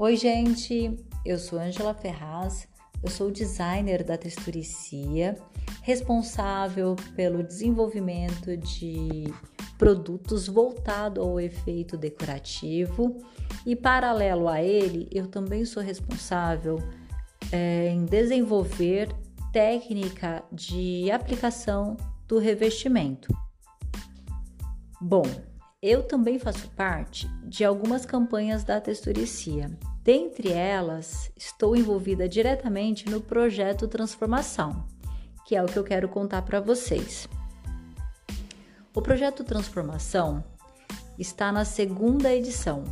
Oi, gente, eu sou Angela Ferraz, eu sou designer da Texturicia, responsável pelo desenvolvimento de produtos voltado ao efeito decorativo e, paralelo a ele, eu também sou responsável é, em desenvolver técnica de aplicação do revestimento. Bom, eu também faço parte de algumas campanhas da Texturicia. Dentre elas, estou envolvida diretamente no projeto Transformação, que é o que eu quero contar para vocês. O projeto Transformação está na segunda edição.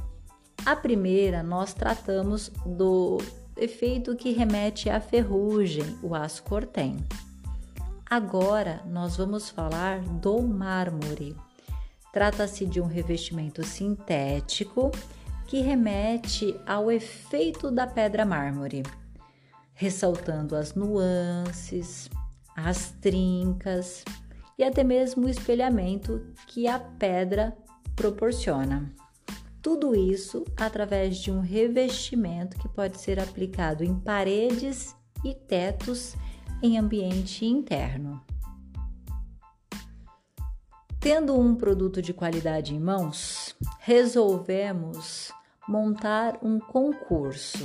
A primeira nós tratamos do efeito que remete à ferrugem, o aço cortem. Agora nós vamos falar do mármore. Trata-se de um revestimento sintético que remete ao efeito da pedra mármore, ressaltando as nuances, as trincas e até mesmo o espelhamento que a pedra proporciona. Tudo isso através de um revestimento que pode ser aplicado em paredes e tetos em ambiente interno. Tendo um produto de qualidade em mãos, resolvemos montar um concurso.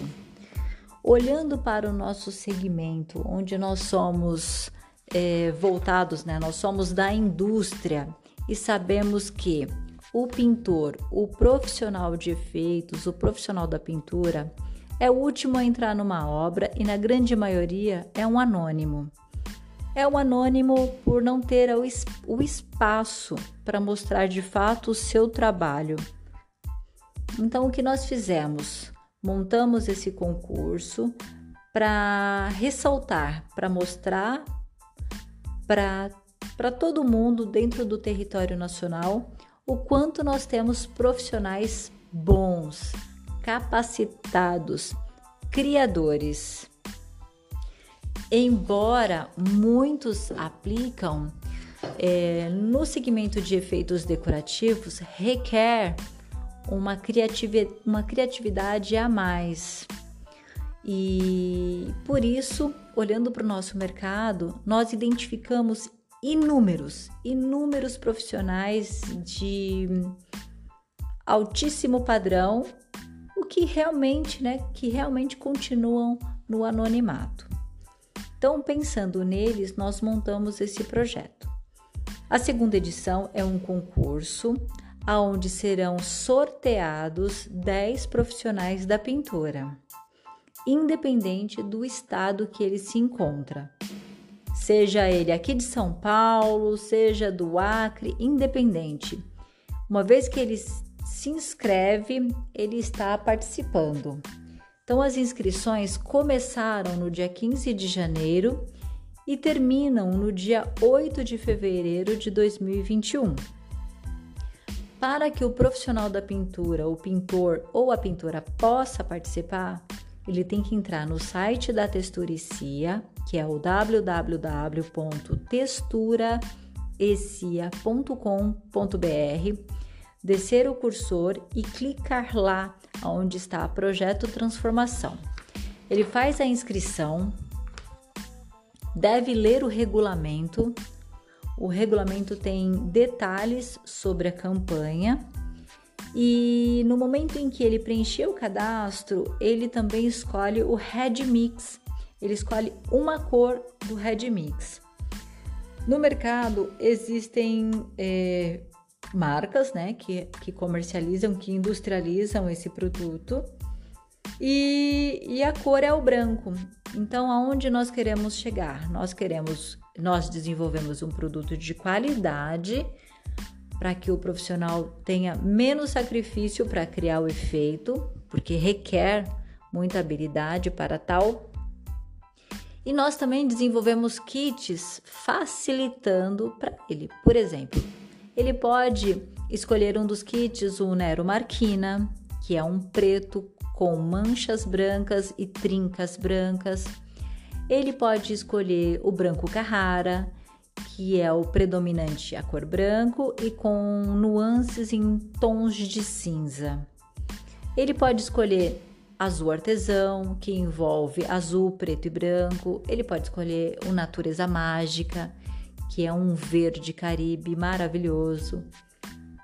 Olhando para o nosso segmento, onde nós somos é, voltados, né? nós somos da indústria e sabemos que o pintor, o profissional de efeitos, o profissional da pintura, é o último a entrar numa obra e, na grande maioria, é um anônimo. É um anônimo por não ter o espaço para mostrar de fato o seu trabalho. Então, o que nós fizemos? Montamos esse concurso para ressaltar, para mostrar para todo mundo dentro do território nacional o quanto nós temos profissionais bons, capacitados, criadores. Embora muitos aplicam é, no segmento de efeitos decorativos, requer uma, uma criatividade a mais. E por isso, olhando para o nosso mercado, nós identificamos inúmeros, inúmeros profissionais de altíssimo padrão, o que realmente, né, que realmente continuam no anonimato. Então, pensando neles, nós montamos esse projeto. A segunda edição é um concurso onde serão sorteados 10 profissionais da pintura, independente do estado que ele se encontra. Seja ele aqui de São Paulo, seja do Acre, independente. Uma vez que ele se inscreve, ele está participando. Então, as inscrições começaram no dia 15 de janeiro e terminam no dia 8 de fevereiro de 2021. Para que o profissional da pintura, o pintor ou a pintora possa participar, ele tem que entrar no site da Texturicia, que é o www.texturaecia.com.br, descer o cursor e clicar lá onde está Projeto Transformação. Ele faz a inscrição, deve ler o regulamento. O regulamento tem detalhes sobre a campanha e no momento em que ele preencher o cadastro, ele também escolhe o Red Mix. Ele escolhe uma cor do Red Mix. No mercado existem é, marcas né, que, que comercializam, que industrializam esse produto. E, e, a cor é o branco. Então, aonde nós queremos chegar? Nós queremos, nós desenvolvemos um produto de qualidade para que o profissional tenha menos sacrifício para criar o efeito, porque requer muita habilidade para tal. E nós também desenvolvemos kits facilitando para ele. Por exemplo, ele pode escolher um dos kits, o Nero Marquina, que é um preto com manchas brancas e trincas brancas. Ele pode escolher o branco Carrara, que é o predominante a cor branco e com nuances em tons de cinza. Ele pode escolher azul artesão, que envolve azul, preto e branco. Ele pode escolher o natureza mágica, que é um verde caribe maravilhoso.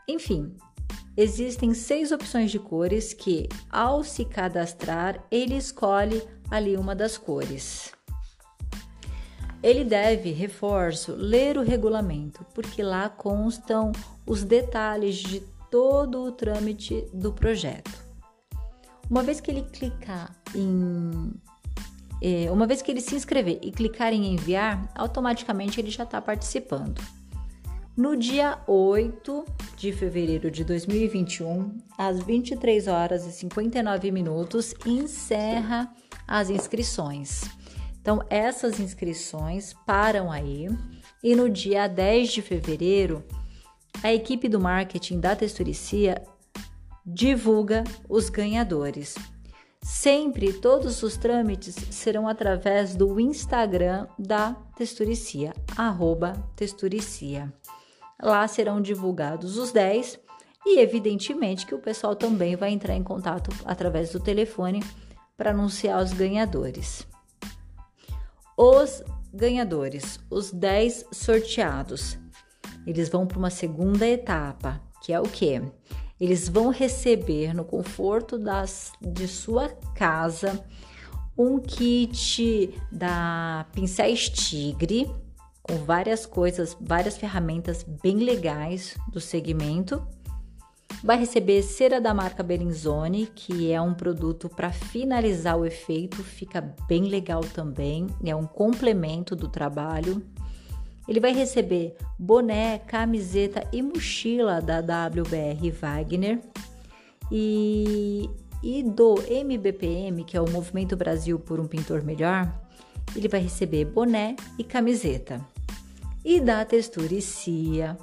Enfim, existem seis opções de cores que, ao se cadastrar, ele escolhe ali uma das cores. Ele deve, reforço, ler o regulamento, porque lá constam os detalhes de todo o trâmite do projeto. Uma vez que ele clicar em. É, uma vez que ele se inscrever e clicar em enviar, automaticamente ele já está participando. No dia 8 de fevereiro de 2021, às 23 horas e 59 minutos, encerra as inscrições. Então, essas inscrições param aí e no dia 10 de fevereiro, a equipe do marketing da Texturicia divulga os ganhadores. Sempre todos os trâmites serão através do Instagram da Texturicia, arroba Texturicia. Lá serão divulgados os 10 e, evidentemente, que o pessoal também vai entrar em contato através do telefone para anunciar os ganhadores. Os ganhadores, os 10 sorteados, eles vão para uma segunda etapa, que é o que? Eles vão receber no conforto das, de sua casa um kit da Pincéis Tigre, com várias coisas, várias ferramentas bem legais do segmento. Vai receber cera da marca Bellinzone, que é um produto para finalizar o efeito, fica bem legal também, é um complemento do trabalho. Ele vai receber boné, camiseta e mochila da WBR Wagner. E, e do MBPM, que é o Movimento Brasil por um Pintor Melhor, ele vai receber boné e camiseta. E da Texturicia,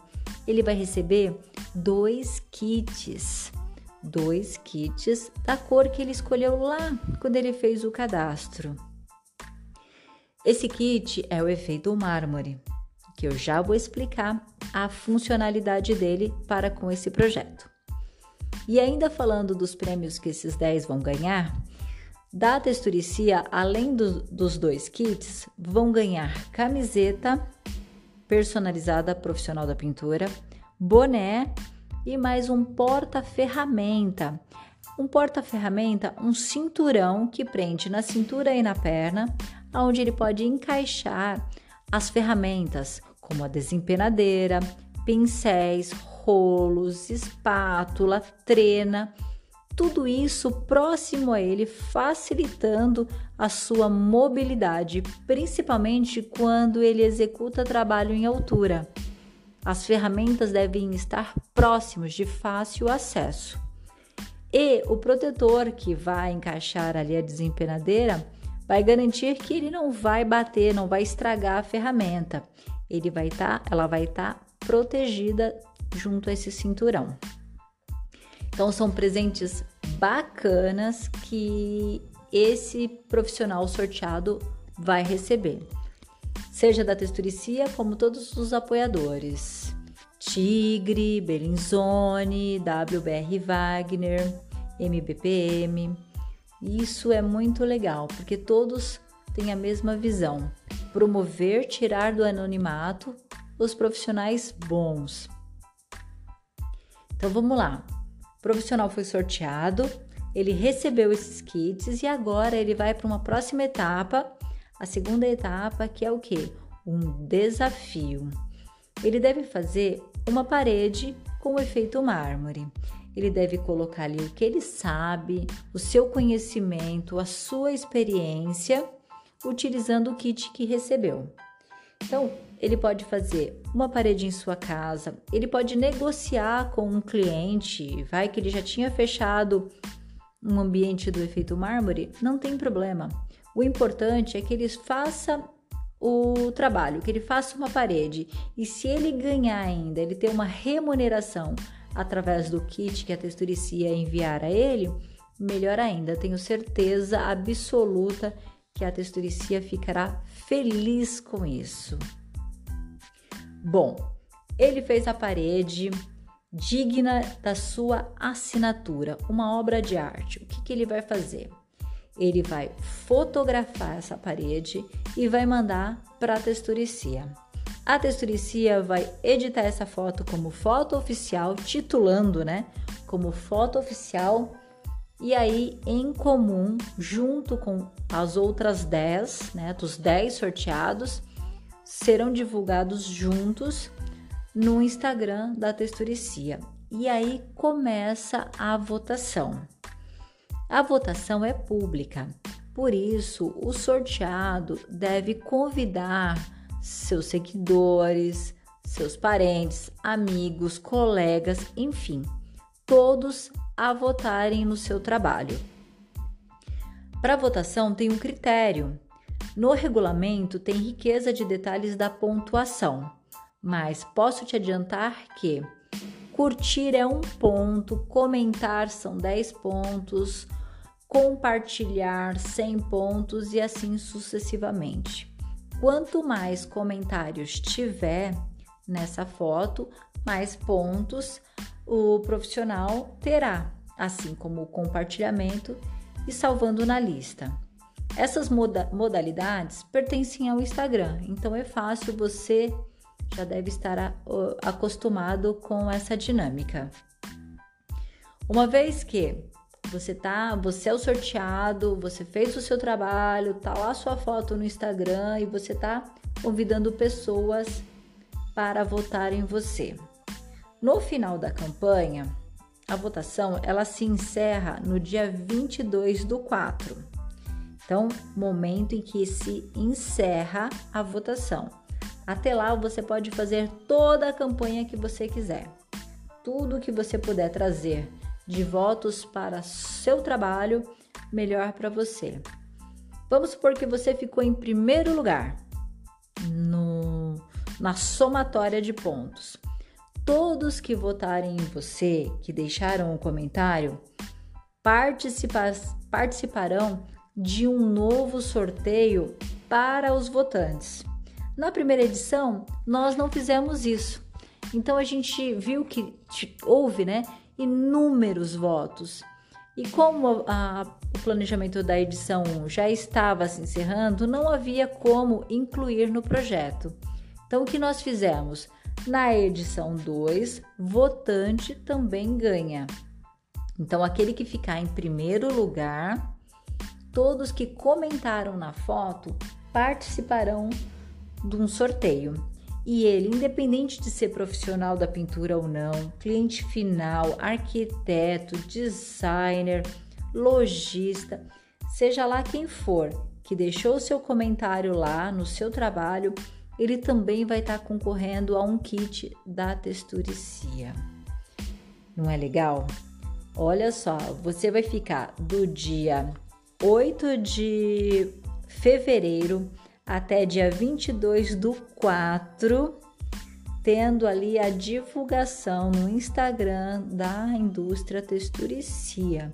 ele vai receber dois kits. Dois kits da cor que ele escolheu lá quando ele fez o cadastro. Esse kit é o efeito mármore, que eu já vou explicar a funcionalidade dele para com esse projeto. E ainda falando dos prêmios que esses 10 vão ganhar, da Texturicia, além do, dos dois kits, vão ganhar camiseta personalizada profissional da pintura, boné e mais um porta-ferramenta. Um porta-ferramenta, um cinturão que prende na cintura e na perna, onde ele pode encaixar as ferramentas, como a desempenadeira, pincéis, rolos, espátula, trena tudo isso próximo a ele, facilitando a sua mobilidade, principalmente quando ele executa trabalho em altura. As ferramentas devem estar próximos de fácil acesso. E o protetor que vai encaixar ali a desempenadeira vai garantir que ele não vai bater, não vai estragar a ferramenta. Ele vai estar, tá, ela vai estar tá protegida junto a esse cinturão. Então são presentes bacanas que esse profissional sorteado vai receber. Seja da Texturicia como todos os apoiadores. Tigre, Belinzone, WBR Wagner, MBPM. Isso é muito legal, porque todos têm a mesma visão: promover, tirar do anonimato os profissionais bons. Então vamos lá profissional foi sorteado, ele recebeu esses kits e agora ele vai para uma próxima etapa, a segunda etapa, que é o que? Um desafio. Ele deve fazer uma parede com o efeito mármore. Ele deve colocar ali o que ele sabe, o seu conhecimento, a sua experiência, utilizando o kit que recebeu. Então, ele pode fazer uma parede em sua casa, ele pode negociar com um cliente, vai que ele já tinha fechado um ambiente do efeito mármore, não tem problema. O importante é que ele faça o trabalho, que ele faça uma parede e se ele ganhar ainda, ele ter uma remuneração através do kit que a texturicia enviar a ele, melhor ainda, tenho certeza absoluta que a texturicia ficará feliz com isso. Bom, ele fez a parede digna da sua assinatura, uma obra de arte. O que, que ele vai fazer? ele vai fotografar essa parede e vai mandar para a texturicia. A texturicia vai editar essa foto como foto oficial, titulando, né, como foto oficial. E aí, em comum, junto com as outras 10, né, dos 10 sorteados, serão divulgados juntos no Instagram da Texturicia. E aí começa a votação. A votação é pública, por isso o sorteado deve convidar seus seguidores, seus parentes, amigos, colegas, enfim, todos a votarem no seu trabalho. Para votação tem um critério. No regulamento tem riqueza de detalhes da pontuação, mas posso te adiantar que Curtir é um ponto, comentar são 10 pontos, compartilhar 100 pontos e assim sucessivamente. Quanto mais comentários tiver nessa foto, mais pontos o profissional terá, assim como o compartilhamento e salvando na lista. Essas moda modalidades pertencem ao Instagram, então é fácil você já deve estar acostumado com essa dinâmica. Uma vez que você tá, você é o sorteado, você fez o seu trabalho, tá lá sua foto no Instagram e você tá convidando pessoas para votar em você. No final da campanha, a votação ela se encerra no dia 22 do 4. Então, momento em que se encerra a votação. Até lá você pode fazer toda a campanha que você quiser. Tudo que você puder trazer de votos para seu trabalho, melhor para você. Vamos supor que você ficou em primeiro lugar no, na somatória de pontos. Todos que votarem em você, que deixaram um comentário, participa participarão de um novo sorteio para os votantes. Na primeira edição, nós não fizemos isso. Então a gente viu que houve, né, inúmeros votos. E como a, o planejamento da edição já estava se encerrando, não havia como incluir no projeto. Então o que nós fizemos? Na edição 2, votante também ganha. Então aquele que ficar em primeiro lugar, todos que comentaram na foto participarão de um sorteio. E ele, independente de ser profissional da pintura ou não, cliente final, arquiteto, designer, lojista, seja lá quem for que deixou seu comentário lá no seu trabalho, ele também vai estar concorrendo a um kit da Texturicia. Não é legal? Olha só, você vai ficar do dia 8 de fevereiro até dia 22 do 4, tendo ali a divulgação no Instagram da indústria texturicia,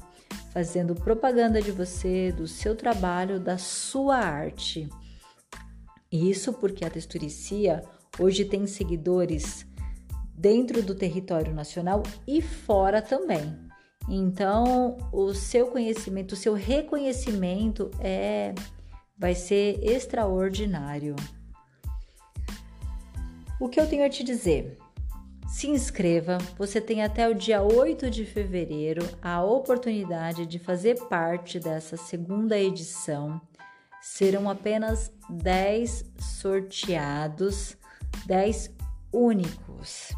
fazendo propaganda de você, do seu trabalho, da sua arte. Isso porque a texturicia hoje tem seguidores dentro do território nacional e fora também. Então, o seu conhecimento, o seu reconhecimento é vai ser extraordinário. O que eu tenho a te dizer? Se inscreva, você tem até o dia 8 de fevereiro a oportunidade de fazer parte dessa segunda edição. Serão apenas 10 sorteados, 10 únicos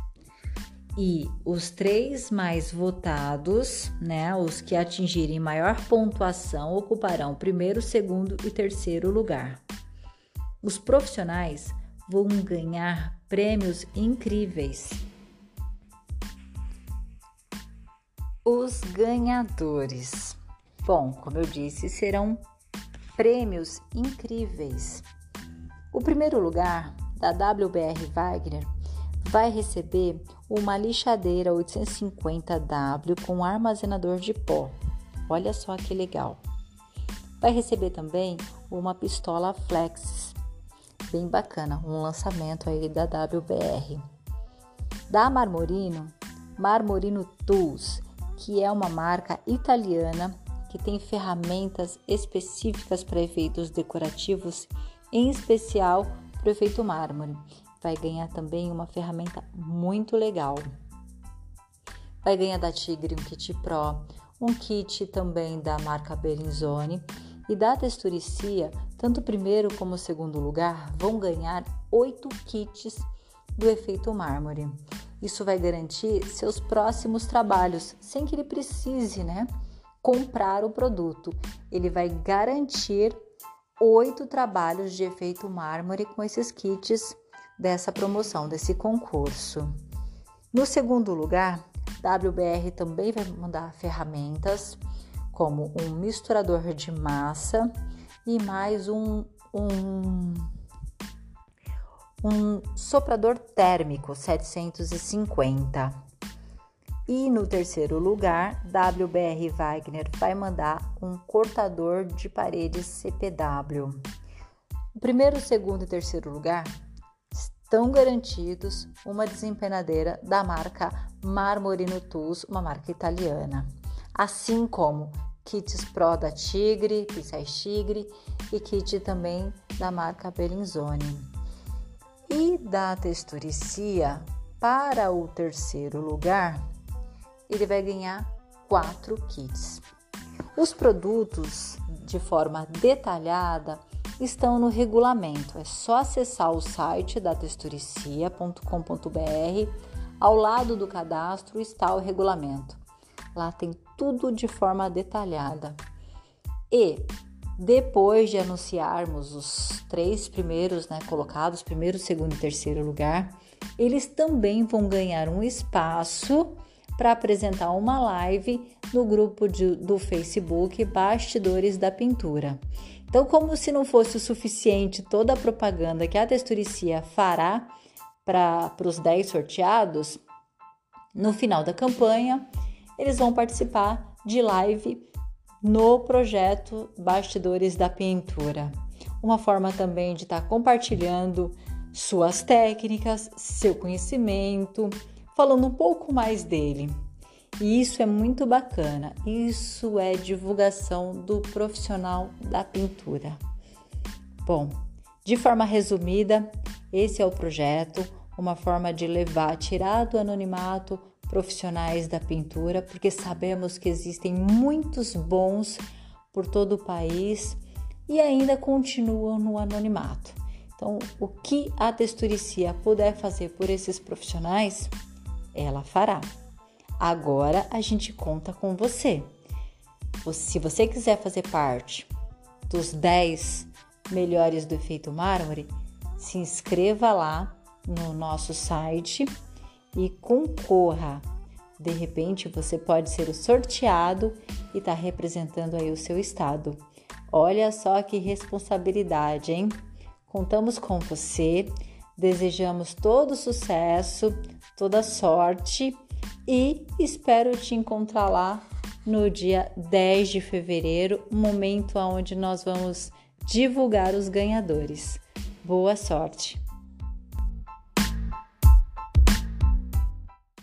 e os três mais votados, né, os que atingirem maior pontuação, ocuparão primeiro, segundo e terceiro lugar. Os profissionais vão ganhar prêmios incríveis. Os ganhadores. Bom, como eu disse, serão prêmios incríveis. O primeiro lugar da WBR Wagner vai receber uma lixadeira 850W com armazenador de pó. Olha só que legal. Vai receber também uma pistola Flex, bem bacana, um lançamento aí da WBR. Da Marmorino, Marmorino Tools, que é uma marca italiana que tem ferramentas específicas para efeitos decorativos, em especial para o efeito mármore. Vai ganhar também uma ferramenta muito legal. Vai ganhar da Tigre um kit Pro, um kit também da marca Bellinzone e da Texturicia, tanto o primeiro como o segundo lugar vão ganhar oito kits do efeito mármore. Isso vai garantir seus próximos trabalhos, sem que ele precise, né, comprar o produto. Ele vai garantir oito trabalhos de efeito mármore com esses kits dessa promoção, desse concurso. No segundo lugar, WBR também vai mandar ferramentas como um misturador de massa e mais um, um um soprador térmico 750. E no terceiro lugar, WBR Wagner vai mandar um cortador de paredes CPW. O primeiro, segundo e terceiro lugar estão garantidos uma desempenadeira da marca Marmorino Tools, uma marca italiana, assim como kits Pro da Tigre, pincéis Tigre e kit também da marca Bellinzone e da texturicia para o terceiro lugar, ele vai ganhar quatro kits. Os produtos de forma detalhada estão no regulamento. É só acessar o site da texturicia.com.br. Ao lado do cadastro está o regulamento. Lá tem tudo de forma detalhada. E depois de anunciarmos os três primeiros né, colocados, primeiro, segundo e terceiro lugar, eles também vão ganhar um espaço para apresentar uma live no grupo de, do Facebook Bastidores da Pintura. Então, como se não fosse o suficiente toda a propaganda que a Texturicia fará para os 10 sorteados, no final da campanha, eles vão participar de live no projeto Bastidores da Pintura. Uma forma também de estar tá compartilhando suas técnicas, seu conhecimento, falando um pouco mais dele. E isso é muito bacana. Isso é divulgação do profissional da pintura. Bom, de forma resumida, esse é o projeto, uma forma de levar, tirar do anonimato profissionais da pintura, porque sabemos que existem muitos bons por todo o país e ainda continuam no anonimato. Então, o que a texturicia puder fazer por esses profissionais, ela fará. Agora a gente conta com você. Se você quiser fazer parte dos 10 melhores do efeito mármore, se inscreva lá no nosso site e concorra. De repente você pode ser o sorteado e estar tá representando aí o seu estado. Olha só que responsabilidade, hein? Contamos com você, desejamos todo sucesso, toda sorte e espero te encontrar lá no dia 10 de fevereiro, momento onde nós vamos divulgar os ganhadores. Boa sorte!